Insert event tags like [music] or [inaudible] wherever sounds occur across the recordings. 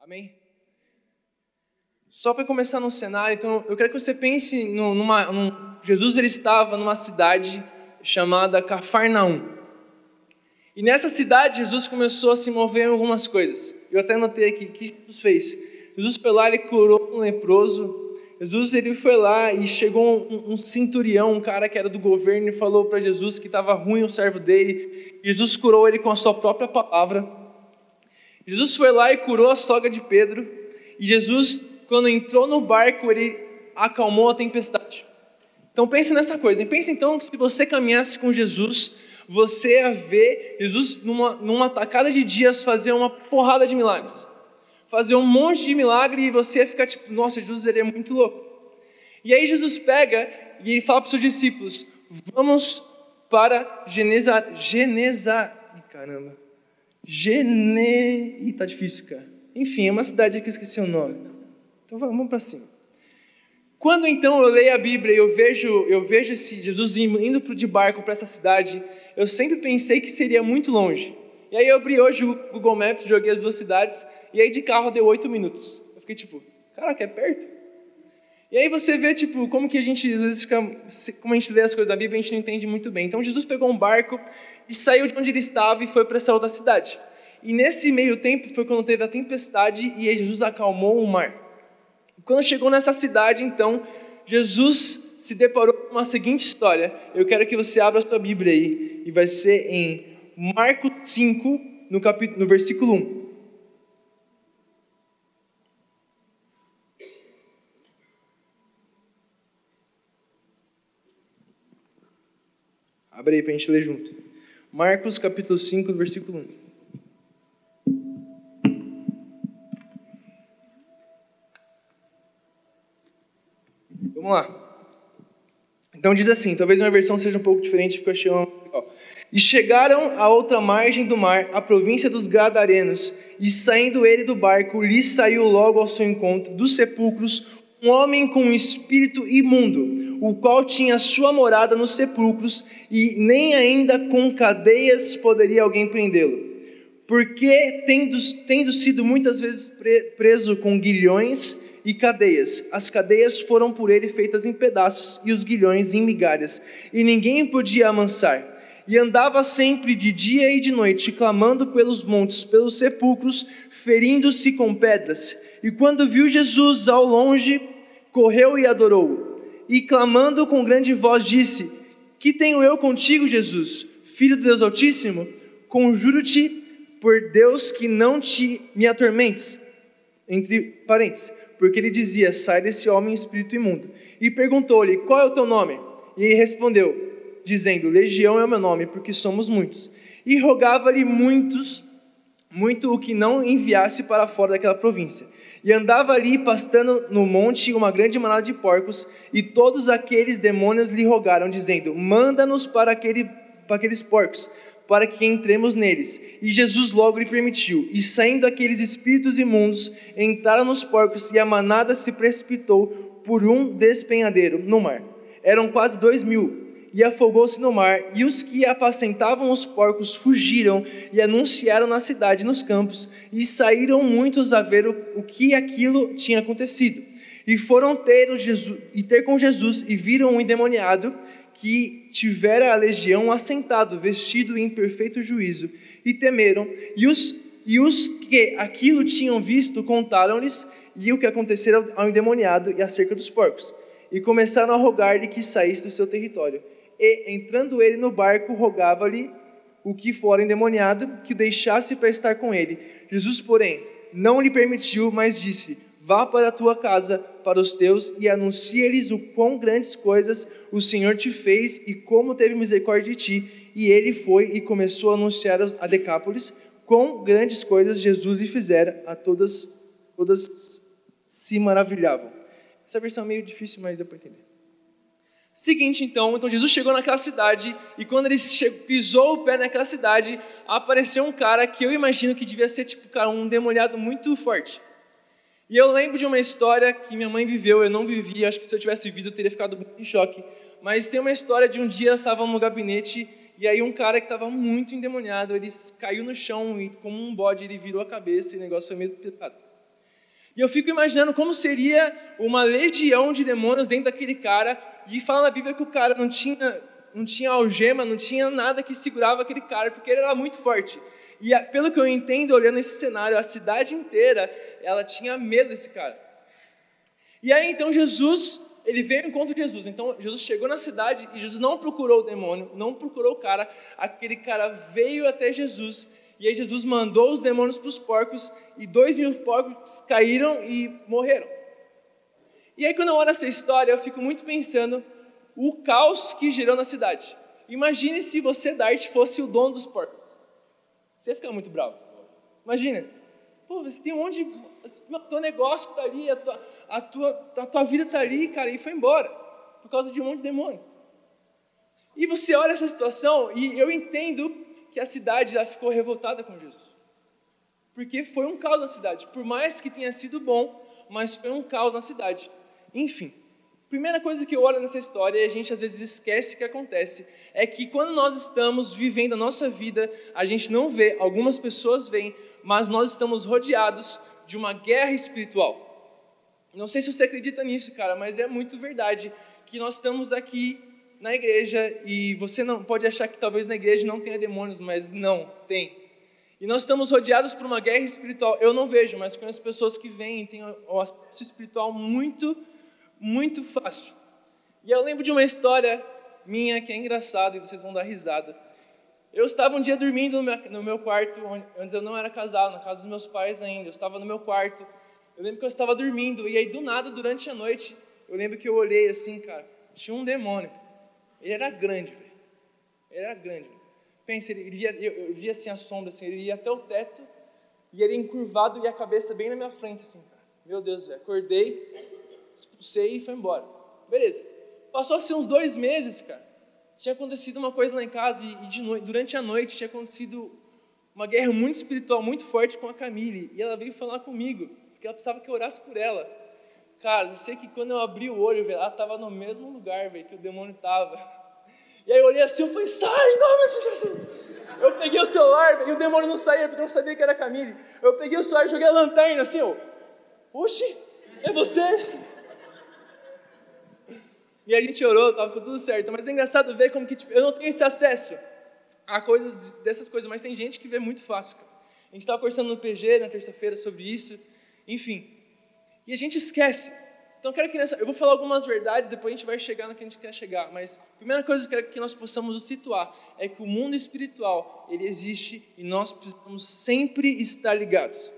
Amém? Só para começar no cenário, então eu quero que você pense numa, num, Jesus ele estava numa cidade chamada Cafarnaum. E nessa cidade Jesus começou a se mover em algumas coisas. Eu até notei aqui o que Jesus fez. Jesus foi lá e curou um leproso. Jesus ele foi lá e chegou um, um centurião, um cara que era do governo, e falou para Jesus que estava ruim o servo dele. Jesus curou ele com a sua própria palavra. Jesus foi lá e curou a sogra de Pedro. E Jesus, quando entrou no barco, ele acalmou a tempestade. Então pense nessa coisa. Pense então que se você caminhasse com Jesus, você ia ver Jesus numa, numa tacada de dias fazer uma porrada de milagres fazer um monte de milagre e você ficar tipo, nossa, Jesus ele é muito louco. E aí Jesus pega e ele fala para os seus discípulos: vamos para Geneza, Geneza, caramba, Gene, Ih, tá difícil, cara. Enfim, é uma cidade que eu esqueci o nome. Então vamos para cima. Quando então eu leio a Bíblia e eu vejo, eu vejo esse Jesus indo de barco para essa cidade, eu sempre pensei que seria muito longe. E aí eu abri hoje o Google Maps, joguei as duas cidades, e aí de carro deu oito minutos. Eu fiquei tipo, caraca, é perto? E aí você vê, tipo, como que a gente, às vezes, fica, como a gente lê as coisas da Bíblia, a gente não entende muito bem. Então Jesus pegou um barco e saiu de onde ele estava e foi para essa outra cidade. E nesse meio tempo foi quando teve a tempestade e Jesus acalmou o mar. Quando chegou nessa cidade, então, Jesus se deparou com uma seguinte história. Eu quero que você abra a sua Bíblia aí, e vai ser em Marcos 5, no, capítulo, no versículo 1. Abre aí para a gente ler junto. Marcos capítulo 5, versículo 1. Vamos lá. Então diz assim, talvez minha versão seja um pouco diferente porque eu achei uma. E chegaram à outra margem do mar, a província dos Gadarenos, e saindo ele do barco, lhe saiu logo ao seu encontro dos sepulcros um homem com um espírito imundo o qual tinha sua morada nos sepulcros, e nem ainda com cadeias poderia alguém prendê-lo. Porque, tendo, tendo sido muitas vezes preso com guilhões e cadeias, as cadeias foram por ele feitas em pedaços, e os guilhões em migalhas, e ninguém podia amansar. E andava sempre de dia e de noite, clamando pelos montes, pelos sepulcros, ferindo-se com pedras. E quando viu Jesus ao longe, correu e adorou e clamando com grande voz disse: Que tenho eu contigo, Jesus, filho de Deus Altíssimo? Conjuro-te por Deus que não te me atormentes. Entre parênteses, porque ele dizia: Sai desse homem espírito imundo. E perguntou-lhe: Qual é o teu nome? E ele respondeu, dizendo: Legião é o meu nome, porque somos muitos. E rogava-lhe muitos, muito o que não enviasse para fora daquela província. E andava ali pastando no monte uma grande manada de porcos, e todos aqueles demônios lhe rogaram, dizendo: Manda-nos para, aquele, para aqueles porcos, para que entremos neles. E Jesus logo lhe permitiu. E saindo aqueles espíritos imundos, entraram nos porcos, e a manada se precipitou por um despenhadeiro no mar. Eram quase dois mil e afogou-se no mar, e os que apacentavam os porcos fugiram e anunciaram na cidade nos campos, e saíram muitos a ver o, o que aquilo tinha acontecido. E foram ter, Jesus, e ter com Jesus e viram um endemoniado que tivera a legião assentado, vestido em perfeito juízo, e temeram, e os, e os que aquilo tinham visto contaram-lhes e o que acontecera ao endemoniado e acerca dos porcos, e começaram a rogar-lhe que saísse do seu território e, entrando ele no barco, rogava-lhe o que fora endemoniado que o deixasse para estar com ele. Jesus, porém, não lhe permitiu, mas disse: Vá para a tua casa, para os teus, e anuncia-lhes o quão grandes coisas o Senhor te fez e como teve misericórdia de ti. E ele foi e começou a anunciar a Decápolis quão grandes coisas Jesus lhe fizera, a todas, todas se maravilhavam. Essa versão é meio difícil, mas deu para entender. Seguinte, então, então Jesus chegou naquela cidade e quando ele chegou, pisou o pé naquela cidade, apareceu um cara que eu imagino que devia ser tipo cara, um demoniado muito forte. E eu lembro de uma história que minha mãe viveu, eu não vivi, acho que se eu tivesse vivido eu teria ficado muito em choque. Mas tem uma história de um dia estava no gabinete e aí um cara que estava muito endemoniado, ele caiu no chão e como um bode ele virou a cabeça e o negócio foi meio pesado. E eu fico imaginando como seria uma legião de demônios dentro daquele cara. E fala na Bíblia que o cara não tinha, não tinha algema, não tinha nada que segurava aquele cara, porque ele era muito forte. E pelo que eu entendo, olhando esse cenário, a cidade inteira, ela tinha medo desse cara. E aí então Jesus, ele veio ao encontro de Jesus. Então Jesus chegou na cidade e Jesus não procurou o demônio, não procurou o cara. Aquele cara veio até Jesus e aí Jesus mandou os demônios para os porcos e dois mil porcos caíram e morreram. E aí quando eu olho essa história, eu fico muito pensando o caos que gerou na cidade. Imagine se você, Dart, fosse o dono dos porcos. Você ia ficar muito bravo. Imagina. Pô, você tem um monte de... O teu negócio está ali, a tua, a, tua, a tua vida está ali, cara, e foi embora. Por causa de um monte de demônio. E você olha essa situação e eu entendo que a cidade já ficou revoltada com Jesus. Porque foi um caos na cidade. Por mais que tenha sido bom, mas foi um caos na cidade. Enfim, primeira coisa que eu olho nessa história e a gente às vezes esquece que acontece é que quando nós estamos vivendo a nossa vida, a gente não vê, algumas pessoas veem, mas nós estamos rodeados de uma guerra espiritual. Não sei se você acredita nisso, cara, mas é muito verdade que nós estamos aqui na igreja e você não pode achar que talvez na igreja não tenha demônios, mas não, tem. E nós estamos rodeados por uma guerra espiritual. Eu não vejo, mas conheço pessoas que vêm e têm o acesso espiritual muito, muito fácil. E eu lembro de uma história minha que é engraçada e vocês vão dar risada. Eu estava um dia dormindo no meu, quarto, antes eu não era casado, na casa dos meus pais ainda. Eu estava no meu quarto. Eu lembro que eu estava dormindo e aí do nada, durante a noite, eu lembro que eu olhei assim, cara, tinha um demônio. Ele era grande, velho. Ele era grande. Pensa, ele via, eu, eu via assim a sombra, assim, ele ia até o teto e ele encurvado e a cabeça bem na minha frente, assim, cara. Meu Deus, velho. Acordei, expulsei e foi embora. Beleza. Passou-se uns dois meses, cara. Tinha acontecido uma coisa lá em casa e, e noite, durante a noite tinha acontecido uma guerra muito espiritual, muito forte com a Camille. E ela veio falar comigo, porque ela precisava que eu orasse por ela. Cara, eu sei que quando eu abri o olho, velho, ela estava no mesmo lugar, velho, que o demônio estava. [laughs] E aí eu olhei assim, eu falei, sai, em nome de Jesus. Eu peguei o celular, e o demônio não saía, porque eu não sabia que era Camille. Eu peguei o celular e joguei a lanterna, assim, ó. Oxi, é você? [laughs] E a gente orou, tava tudo certo. Mas é engraçado ver como que, tipo, eu não tenho esse acesso a coisas dessas coisas, mas tem gente que vê muito fácil, cara. A gente estava conversando no PG na terça-feira sobre isso. Enfim, e a gente esquece. Então, eu quero que nessa, eu vou falar algumas verdades, depois a gente vai chegar no que a gente quer chegar. Mas a primeira coisa que eu quero que nós possamos nos situar é que o mundo espiritual ele existe e nós precisamos sempre estar ligados.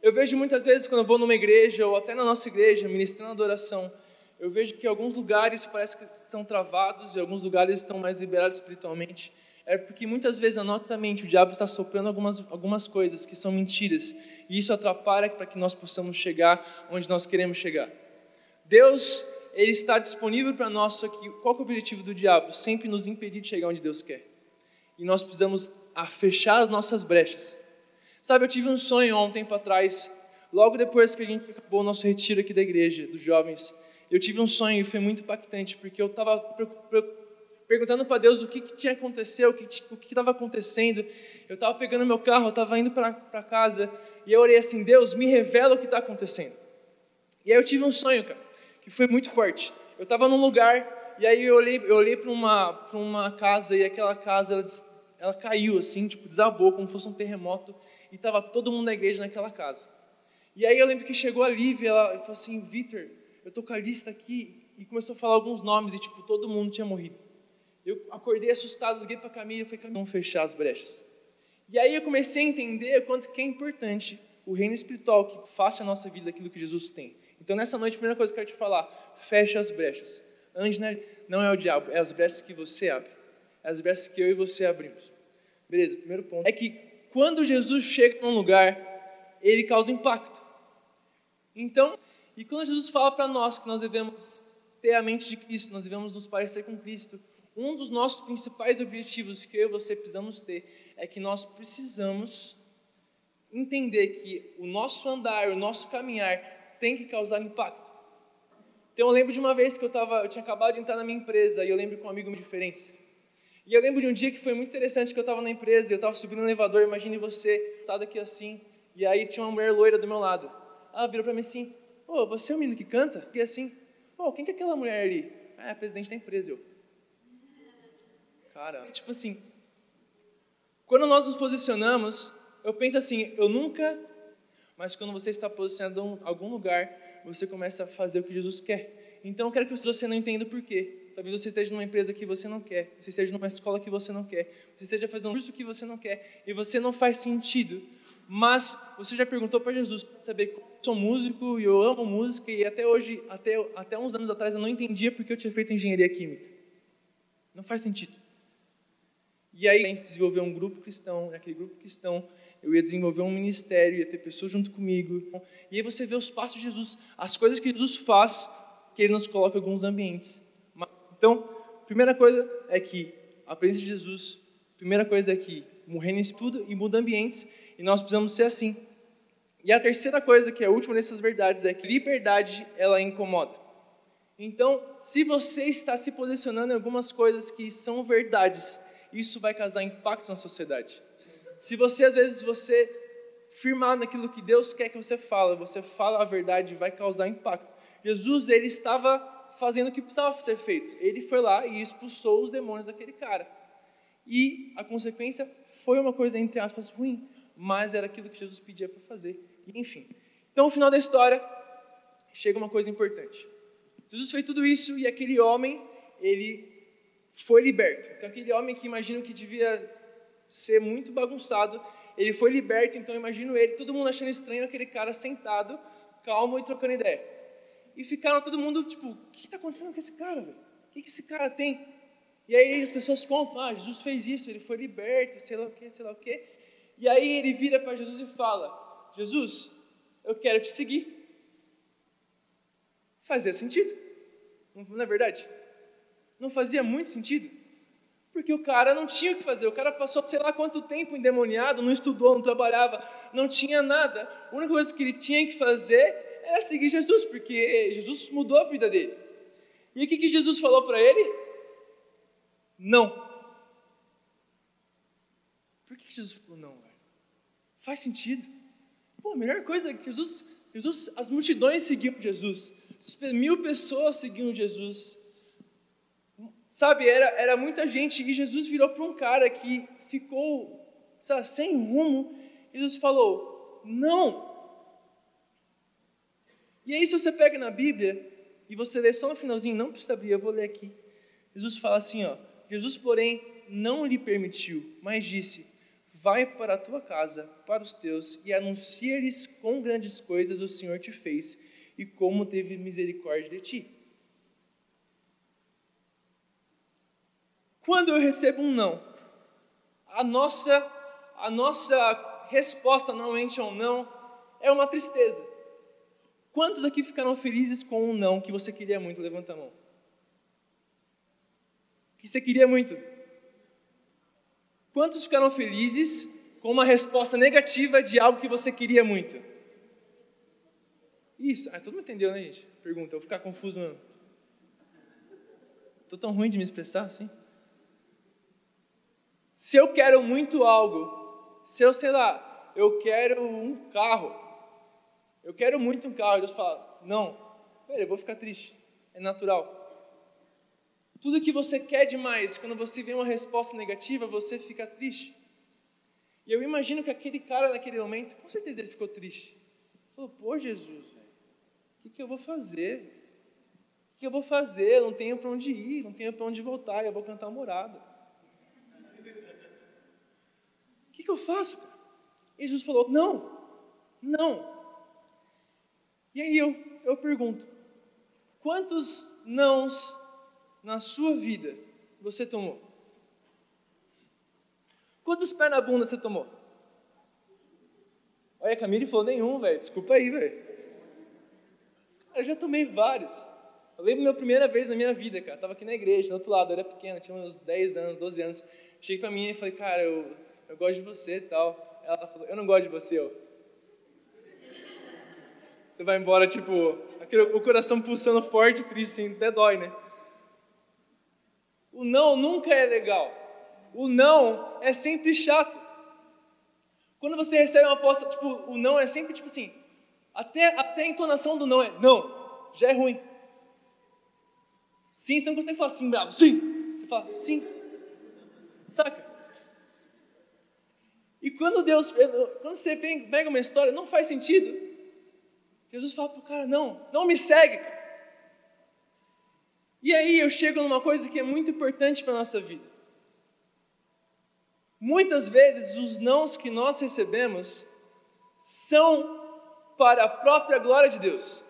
Eu vejo muitas vezes quando eu vou numa igreja ou até na nossa igreja ministrando adoração, eu vejo que alguns lugares parece que estão travados e alguns lugares estão mais liberados espiritualmente é porque muitas vezes na nossa mente o diabo está soprando algumas, algumas coisas que são mentiras, e isso atrapalha para que nós possamos chegar onde nós queremos chegar. Deus, Ele está disponível para nós, só que qual é o objetivo do diabo? Sempre nos impedir de chegar onde Deus quer. E nós precisamos fechar as nossas brechas. Sabe, eu tive um sonho há um tempo atrás, logo depois que a gente acabou o nosso retiro aqui da igreja, dos jovens, eu tive um sonho e foi muito impactante, porque eu estava perguntando para Deus o que, que tinha acontecido, o que estava acontecendo. Eu estava pegando meu carro, eu estava indo para casa, e eu orei assim: Deus, me revela o que está acontecendo. E aí eu tive um sonho, cara, que foi muito forte. Eu estava num lugar, e aí eu olhei, eu olhei para uma, uma casa, e aquela casa, ela, ela caiu assim, tipo, desabou, como se fosse um terremoto, e estava todo mundo na igreja naquela casa. E aí eu lembro que chegou a Lívia, ela falou assim: Vitor, eu estou com a lista aqui, e começou a falar alguns nomes, e tipo, todo mundo tinha morrido. Eu acordei assustado, liguei para a Camila e falei, Camila, vamos fechar as brechas. E aí eu comecei a entender quanto que é importante o reino espiritual que faça a nossa vida aquilo que Jesus tem. Então nessa noite, a primeira coisa que eu quero te falar, feche as brechas. Ande, não é o diabo, é as brechas que você abre. É as brechas que eu e você abrimos. Beleza, primeiro ponto. É que quando Jesus chega num lugar, ele causa impacto. Então, e quando Jesus fala para nós que nós devemos ter a mente de Cristo, nós devemos nos parecer com Cristo, um dos nossos principais objetivos que eu e você precisamos ter é que nós precisamos entender que o nosso andar, o nosso caminhar tem que causar impacto. Então eu lembro de uma vez que eu, tava, eu tinha acabado de entrar na minha empresa e eu lembro com um amigo me diferença. E eu lembro de um dia que foi muito interessante que eu estava na empresa e eu estava subindo no elevador, imagine você, sentado aqui assim, e aí tinha uma mulher loira do meu lado. ela virou para mim assim: Ô, você é o menino que canta? E assim, ô, quem que é aquela mulher ali? Ah, é a presidente da empresa. Eu, cara, tipo assim, quando nós nos posicionamos, eu penso assim: eu nunca. Mas quando você está posicionado em algum lugar, você começa a fazer o que Jesus quer. Então eu quero que você não entenda o porquê. Talvez você esteja numa empresa que você não quer, você esteja numa escola que você não quer, você esteja fazendo um curso que você não quer, e você não faz sentido. Mas você já perguntou para Jesus, saber eu sou músico e eu amo música, e até hoje, até, até uns anos atrás, eu não entendia porque eu tinha feito engenharia química. Não faz sentido. E aí a gente desenvolveu um grupo cristão, naquele grupo cristão eu ia desenvolver um ministério, ia ter pessoas junto comigo. E aí você vê os passos de Jesus, as coisas que Jesus faz, que ele nos coloca em alguns ambientes. Então, primeira coisa é que a presença de Jesus, primeira coisa é que o reino estuda e muda ambientes, e nós precisamos ser assim. E a terceira coisa, que é a última dessas verdades, é que liberdade, ela incomoda. Então, se você está se posicionando em algumas coisas que são verdades, isso vai causar impacto na sociedade. Se você, às vezes, você firmar naquilo que Deus quer que você fala, você fala a verdade, vai causar impacto. Jesus, ele estava fazendo o que precisava ser feito. Ele foi lá e expulsou os demônios daquele cara. E a consequência foi uma coisa, entre aspas, ruim, mas era aquilo que Jesus pedia para fazer. Enfim. Então, no final da história, chega uma coisa importante. Jesus fez tudo isso e aquele homem, ele foi liberto. Então, aquele homem que imagino que devia ser muito bagunçado, ele foi liberto. Então, imagino ele, todo mundo achando estranho aquele cara sentado, calmo e trocando ideia. E ficaram todo mundo tipo: o que está acontecendo com esse cara? O que, que esse cara tem? E aí as pessoas contam: ah, Jesus fez isso, ele foi liberto, sei lá o que, sei lá o que. E aí ele vira para Jesus e fala: Jesus, eu quero te seguir. Fazia sentido, não é verdade? Não fazia muito sentido. Porque o cara não tinha o que fazer, o cara passou sei lá quanto tempo endemoniado, não estudou, não trabalhava, não tinha nada. A única coisa que ele tinha que fazer era seguir Jesus, porque Jesus mudou a vida dele. E o que, que Jesus falou para ele? Não. Por que Jesus falou não, velho? Faz sentido. Pô, a melhor coisa é que Jesus, Jesus, as multidões seguiam Jesus. Mil pessoas seguiam Jesus. Sabe, era, era muita gente e Jesus virou para um cara que ficou sabe, sem rumo. Jesus falou: Não, e aí, se você pega na Bíblia e você lê só no finalzinho, não precisa abrir, eu vou ler aqui. Jesus fala assim: ó, Jesus, porém, não lhe permitiu, mas disse: Vai para a tua casa, para os teus, e anuncia-lhes quão grandes coisas o Senhor te fez e como teve misericórdia de ti. Quando eu recebo um não, a nossa, a nossa resposta normalmente um não é uma tristeza. Quantos aqui ficaram felizes com um não que você queria muito? Levanta a mão. Que você queria muito. Quantos ficaram felizes com uma resposta negativa de algo que você queria muito? Isso. Ah, todo mundo entendeu, né, gente? Pergunta. Eu vou ficar confuso mesmo. Estou tão ruim de me expressar assim. Se eu quero muito algo, se eu, sei lá, eu quero um carro, eu quero muito um carro. Deus fala: Não, peraí, eu vou ficar triste. É natural. Tudo que você quer demais, quando você vê uma resposta negativa, você fica triste. E eu imagino que aquele cara naquele momento, com certeza ele ficou triste. Falou: Pô, Jesus, o que, que eu vou fazer? O que eu vou fazer? Eu não tenho para onde ir, não tenho para onde voltar, eu vou cantar morada. O que, que eu faço? E Jesus falou: Não, não, e aí eu, eu pergunto: quantos nãos na sua vida você tomou? Quantos pés na bunda você tomou? Olha, a Camille falou nenhum, velho. Desculpa aí, velho. Eu já tomei vários. Eu lembro minha primeira vez na minha vida, cara. Eu tava aqui na igreja, do outro lado, eu era pequeno, tinha uns 10 anos, 12 anos. Cheguei pra mim e falei, cara, eu, eu gosto de você e tal. Ela falou, eu não gosto de você. Eu, você vai embora, tipo, aquele, o coração pulsando forte, triste, assim, até dói, né? O não nunca é legal. O não é sempre chato. Quando você recebe uma aposta, tipo, o não é sempre tipo assim, Até, até a entonação do não é não, já é ruim. Sim, você não consegue falar sim, bravo, sim. Você fala sim. Saca? E quando Deus, quando você pega uma história, não faz sentido. Jesus fala para o cara: não, não me segue. E aí eu chego numa coisa que é muito importante para a nossa vida. Muitas vezes os nãos que nós recebemos são para a própria glória de Deus.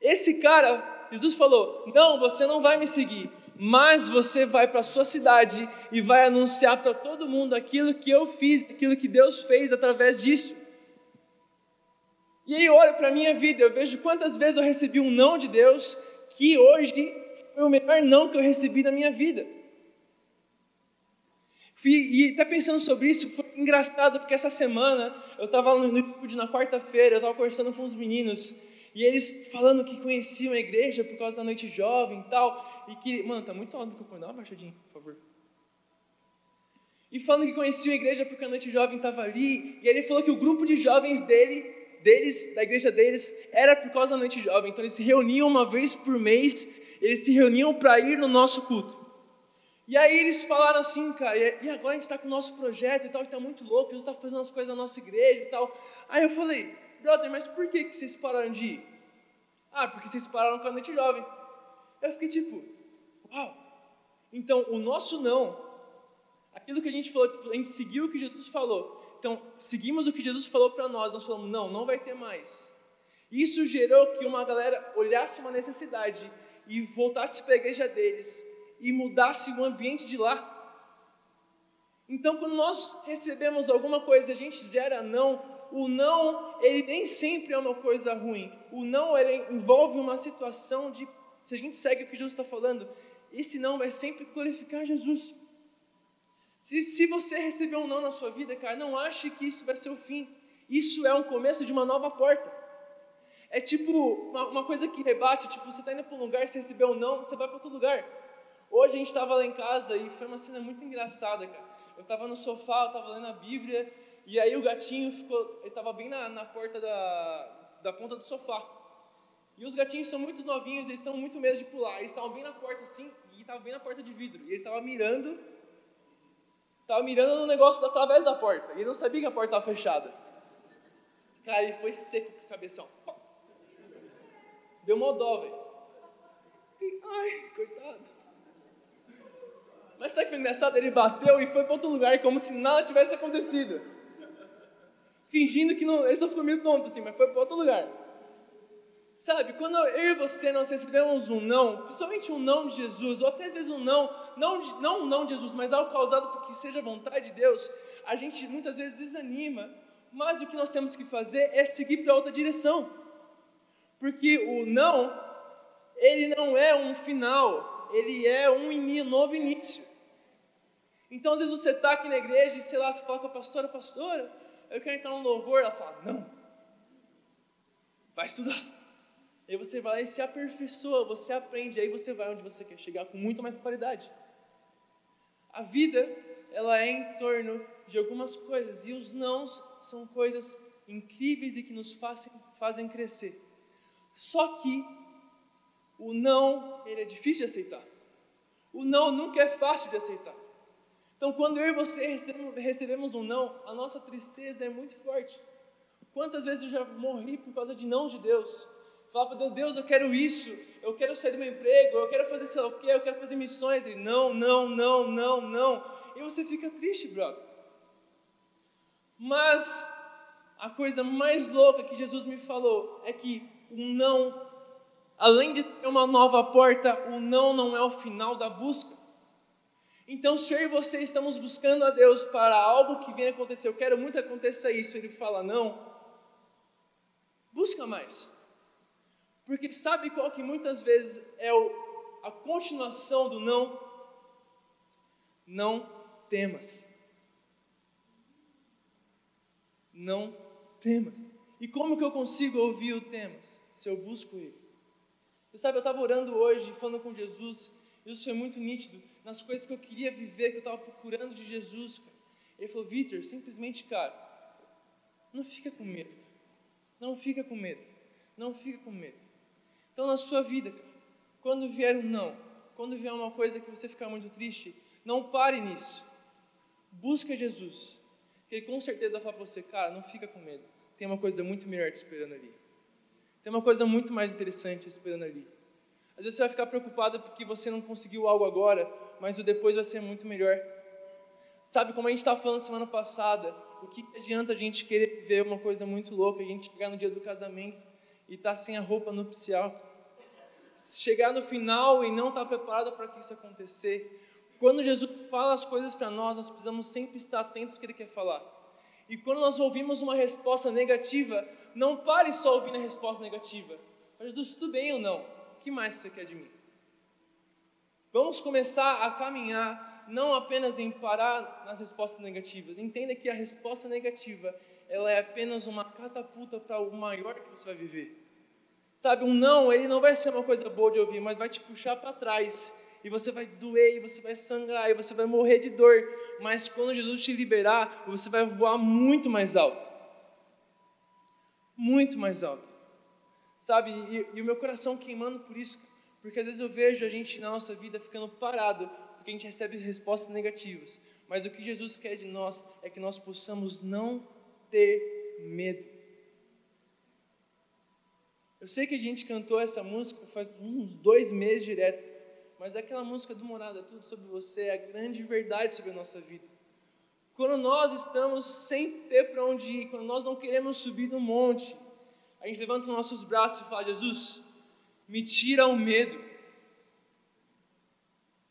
Esse cara, Jesus falou: Não, você não vai me seguir, mas você vai para a sua cidade e vai anunciar para todo mundo aquilo que eu fiz, aquilo que Deus fez através disso. E aí eu olho para a minha vida, eu vejo quantas vezes eu recebi um não de Deus, que hoje foi o melhor não que eu recebi na minha vida. E até pensando sobre isso, foi engraçado, porque essa semana eu estava no estúdio na quarta-feira, eu estava conversando com os meninos, e eles falando que conheciam a igreja por causa da noite jovem e tal, e que, mano, tá muito alto o microfone, dá uma baixadinha, por favor. E falando que conheciam a igreja porque a noite jovem estava ali, e ele falou que o grupo de jovens dele, deles, da igreja deles, era por causa da noite jovem, então eles se reuniam uma vez por mês, eles se reuniam para ir no nosso culto. E aí eles falaram assim, cara, e agora a gente está com o nosso projeto e tal, está muito louco, Jesus está fazendo as coisas na nossa igreja e tal. Aí eu falei, brother, mas por que, que vocês pararam de ir? Ah, porque vocês pararam com a noite jovem. Eu fiquei tipo, uau. Então, o nosso não, aquilo que a gente falou, tipo, a gente seguiu o que Jesus falou. Então, seguimos o que Jesus falou para nós, nós falamos, não, não vai ter mais. Isso gerou que uma galera olhasse uma necessidade e voltasse para a igreja deles e mudasse o ambiente de lá. Então, quando nós recebemos alguma coisa, a gente gera não. O não, ele nem sempre é uma coisa ruim. O não, ele envolve uma situação de, se a gente segue o que Jesus está falando, esse não vai sempre glorificar Jesus. Se, se você receber um não na sua vida, cara, não ache que isso vai ser o fim. Isso é um começo de uma nova porta. É tipo uma, uma coisa que rebate, tipo, você está indo para um lugar, você recebeu um não, você vai para outro lugar. Hoje a gente estava lá em casa e foi uma cena muito engraçada, cara. Eu estava no sofá, eu estava lendo a Bíblia, e aí o gatinho ficou, ele estava bem na, na porta da, da ponta do sofá. E os gatinhos são muito novinhos, eles estão muito medo de pular. Eles estavam bem na porta assim, e estavam bem na porta de vidro. E ele estava mirando, estava mirando no negócio através da porta. E ele não sabia que a porta estava fechada. Cara, ele foi seco a cabeção. Deu mó dó, velho. Ai, coitado. Mas sabe que foi engraçado? Ele bateu e foi para outro lugar, como se nada tivesse acontecido. Fingindo que não. Ele só ficou meio tonto assim, mas foi para outro lugar. Sabe, quando eu e você nós recebemos um não, principalmente um não de Jesus, ou até às vezes um não, não, não um não de Jesus, mas algo causado por que seja vontade de Deus, a gente muitas vezes desanima, mas o que nós temos que fazer é seguir para outra direção. Porque o não, ele não é um final, ele é um novo início. Então, às vezes você está aqui na igreja e, sei lá, você fala com a pastora, pastora, eu quero entrar no louvor, ela fala, não, vai estudar. Aí você vai lá e se aperfeiçoa, você aprende, aí você vai onde você quer chegar com muito mais qualidade. A vida, ela é em torno de algumas coisas, e os nãos são coisas incríveis e que nos fazem, fazem crescer. Só que o não, ele é difícil de aceitar. O não nunca é fácil de aceitar. Então, quando eu e você recebemos um não, a nossa tristeza é muito forte. Quantas vezes eu já morri por causa de não de Deus? Falava para Deus, Deus, eu quero isso, eu quero sair do meu emprego, eu quero fazer sei lá o quê, eu quero fazer missões. Ele, não, não, não, não, não. E você fica triste, brother. Mas a coisa mais louca que Jesus me falou é que um não Além de ter uma nova porta, o não não é o final da busca. Então, se eu e você estamos buscando a Deus para algo que venha acontecer, eu quero muito que aconteça isso, ele fala não, busca mais. Porque sabe qual que muitas vezes é o, a continuação do não? Não temas. Não temas. E como que eu consigo ouvir o temas? Se eu busco ele. Você sabe, eu estava orando hoje, falando com Jesus, isso foi muito nítido, nas coisas que eu queria viver, que eu estava procurando de Jesus, cara. Ele falou, Vitor, simplesmente, cara, não fica com medo. Não fica com medo. Não fica com medo. Então, na sua vida, quando vier um não, quando vier uma coisa que você ficar muito triste, não pare nisso. Busca Jesus. Que Ele com certeza vai falar para você, cara, não fica com medo. Tem uma coisa muito melhor te esperando ali. Tem uma coisa muito mais interessante esperando ali. Às vezes você vai ficar preocupado porque você não conseguiu algo agora, mas o depois vai ser muito melhor. Sabe, como a gente estava falando semana passada, o que adianta a gente querer ver uma coisa muito louca, a gente chegar no dia do casamento e estar tá sem a roupa nupcial? Chegar no final e não estar tá preparado para que isso acontecer. Quando Jesus fala as coisas para nós, nós precisamos sempre estar atentos ao que Ele quer falar. E quando nós ouvimos uma resposta negativa, não pare só ouvindo a resposta negativa. Jesus, tudo bem ou não? O que mais você quer de mim? Vamos começar a caminhar não apenas em parar nas respostas negativas. Entenda que a resposta negativa ela é apenas uma catapulta para o maior que você vai viver. Sabe, um não, ele não vai ser uma coisa boa de ouvir, mas vai te puxar para trás. E você vai doer, e você vai sangrar, e você vai morrer de dor. Mas quando Jesus te liberar, você vai voar muito mais alto. Muito mais alto. Sabe, e, e o meu coração queimando por isso, porque às vezes eu vejo a gente na nossa vida ficando parado, porque a gente recebe respostas negativas. Mas o que Jesus quer de nós é que nós possamos não ter medo. Eu sei que a gente cantou essa música faz uns dois meses direto, mas aquela música do Morada, tudo sobre você, é a grande verdade sobre a nossa vida. Quando nós estamos sem ter para onde ir, quando nós não queremos subir no monte, a gente levanta os nossos braços e fala: Jesus, me tira o medo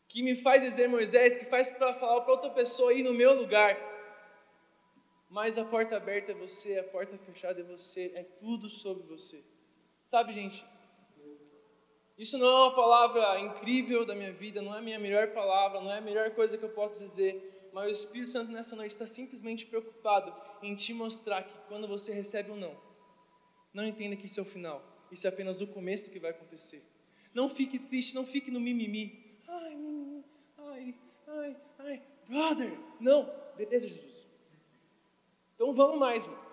que me faz dizer Moisés, que faz para falar para outra pessoa ir no meu lugar. Mas a porta aberta é você, a porta fechada é você, é tudo sobre você. Sabe, gente? Isso não é uma palavra incrível da minha vida, não é a minha melhor palavra, não é a melhor coisa que eu posso dizer, mas o Espírito Santo nessa noite está simplesmente preocupado em te mostrar que quando você recebe um não, não entenda que isso é o final, isso é apenas o começo do que vai acontecer. Não fique triste, não fique no mimimi, ai, ai, brother, não, beleza, Jesus. Então vamos mais, mano.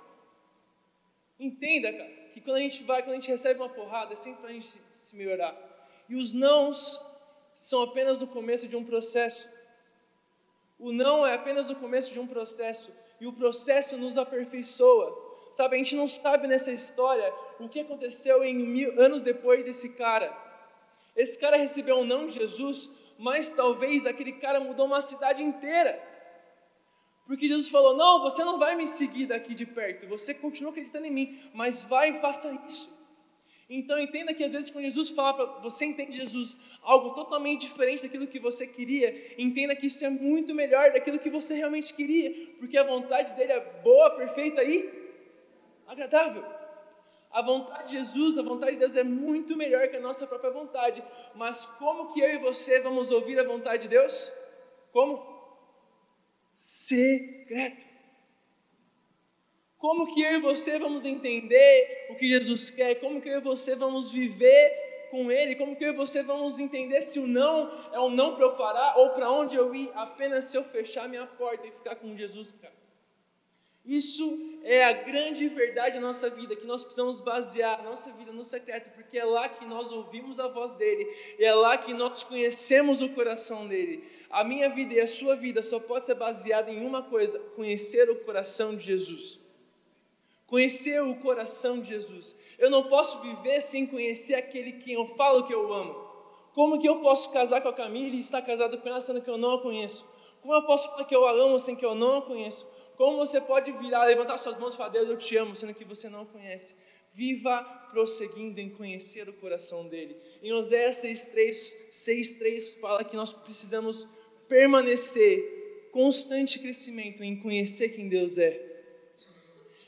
Entenda, cara, que quando a gente vai, quando a gente recebe uma porrada, é sempre para a gente se melhorar. E os nãos são apenas o começo de um processo. O não é apenas o começo de um processo. E o processo nos aperfeiçoa. Sabe, a gente não sabe nessa história o que aconteceu em mil anos depois desse cara. Esse cara recebeu um não de Jesus mas talvez aquele cara mudou uma cidade inteira. Porque Jesus falou: Não, você não vai me seguir daqui de perto, você continua acreditando em mim, mas vai e faça isso. Então entenda que às vezes quando Jesus fala para você entende Jesus algo totalmente diferente daquilo que você queria, entenda que isso é muito melhor daquilo que você realmente queria, porque a vontade dele é boa, perfeita e agradável. A vontade de Jesus, a vontade de Deus é muito melhor que a nossa própria vontade. Mas como que eu e você vamos ouvir a vontade de Deus? Como? Secreto. Como que eu e você vamos entender o que Jesus quer? Como que eu e você vamos viver com Ele? Como que eu e você vamos entender se o não é o não para eu parar ou para onde eu ir apenas se eu fechar minha porta e ficar com Jesus, cara? Isso é a grande verdade da nossa vida, que nós precisamos basear a nossa vida no secreto, porque é lá que nós ouvimos a voz dele, é lá que nós conhecemos o coração dele. A minha vida e a sua vida só pode ser baseada em uma coisa: conhecer o coração de Jesus. Conhecer o coração de Jesus. Eu não posso viver sem conhecer aquele que eu falo que eu amo. Como que eu posso casar com a Camila e estar casado com ela sendo que eu não a conheço? Como eu posso falar que eu a amo sem que eu não a conheço? Como você pode virar, levantar suas mãos e falar, Deus, eu te amo, sendo que você não conhece? Viva prosseguindo em conhecer o coração dele. Em Oséias 6,3 6, fala que nós precisamos permanecer, constante crescimento em conhecer quem Deus é.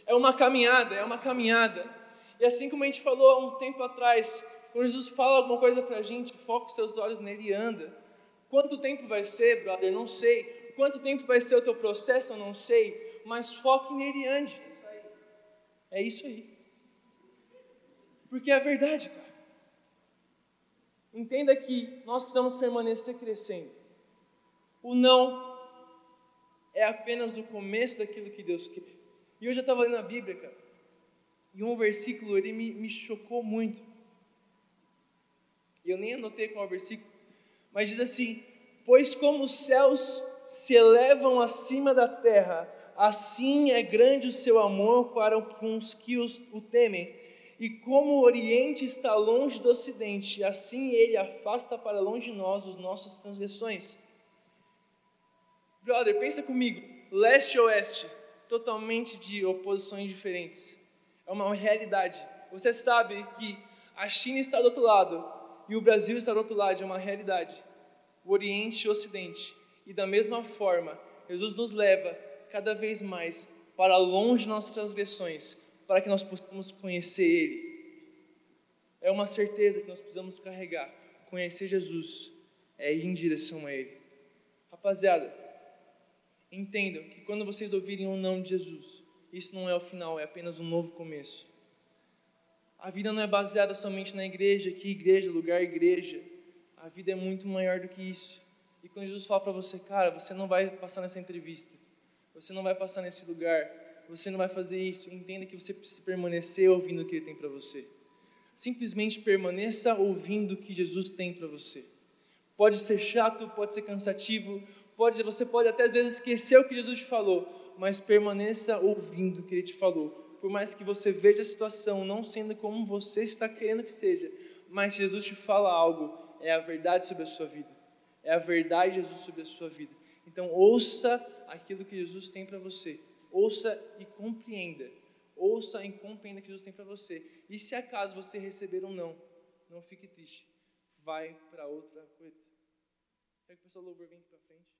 É uma caminhada, é uma caminhada. E assim como a gente falou há um tempo atrás, quando Jesus fala alguma coisa para a gente, foca os seus olhos nele e anda. Quanto tempo vai ser, brother? Não sei quanto tempo vai ser o teu processo, eu não sei, mas foque nele ande. É isso aí. Porque é a verdade, cara. Entenda que nós precisamos permanecer crescendo. O não é apenas o começo daquilo que Deus quer. E hoje eu estava lendo a Bíblia, cara. E um versículo, ele me, me chocou muito. E eu nem anotei qual é versículo, mas diz assim: Pois como os céus se elevam acima da terra, assim é grande o seu amor para os que o temem. E como o Oriente está longe do Ocidente, assim ele afasta para longe de nós as nossas transgressões. Brother, pensa comigo, leste e oeste, totalmente de oposições diferentes. É uma realidade. Você sabe que a China está do outro lado e o Brasil está do outro lado, é uma realidade. O Oriente e o Ocidente. E da mesma forma, Jesus nos leva cada vez mais para longe de nossas transgressões, para que nós possamos conhecer Ele. É uma certeza que nós precisamos carregar. Conhecer Jesus é ir em direção a Ele. Rapaziada, entendam que quando vocês ouvirem o nome de Jesus, isso não é o final, é apenas um novo começo. A vida não é baseada somente na igreja, que igreja, lugar igreja. A vida é muito maior do que isso. E quando Jesus fala para você, cara, você não vai passar nessa entrevista, você não vai passar nesse lugar, você não vai fazer isso, entenda que você precisa permanecer ouvindo o que Ele tem para você. Simplesmente permaneça ouvindo o que Jesus tem para você. Pode ser chato, pode ser cansativo, pode, você pode até às vezes esquecer o que Jesus te falou, mas permaneça ouvindo o que Ele te falou. Por mais que você veja a situação não sendo como você está querendo que seja, mas Jesus te fala algo, é a verdade sobre a sua vida. É a verdade de Jesus sobre a sua vida. Então, ouça aquilo que Jesus tem para você. Ouça e compreenda. Ouça e compreenda o que Jesus tem para você. E se acaso você receber um não, não fique triste. Vai para outra coisa. Quer que o pessoal louvor venha para frente?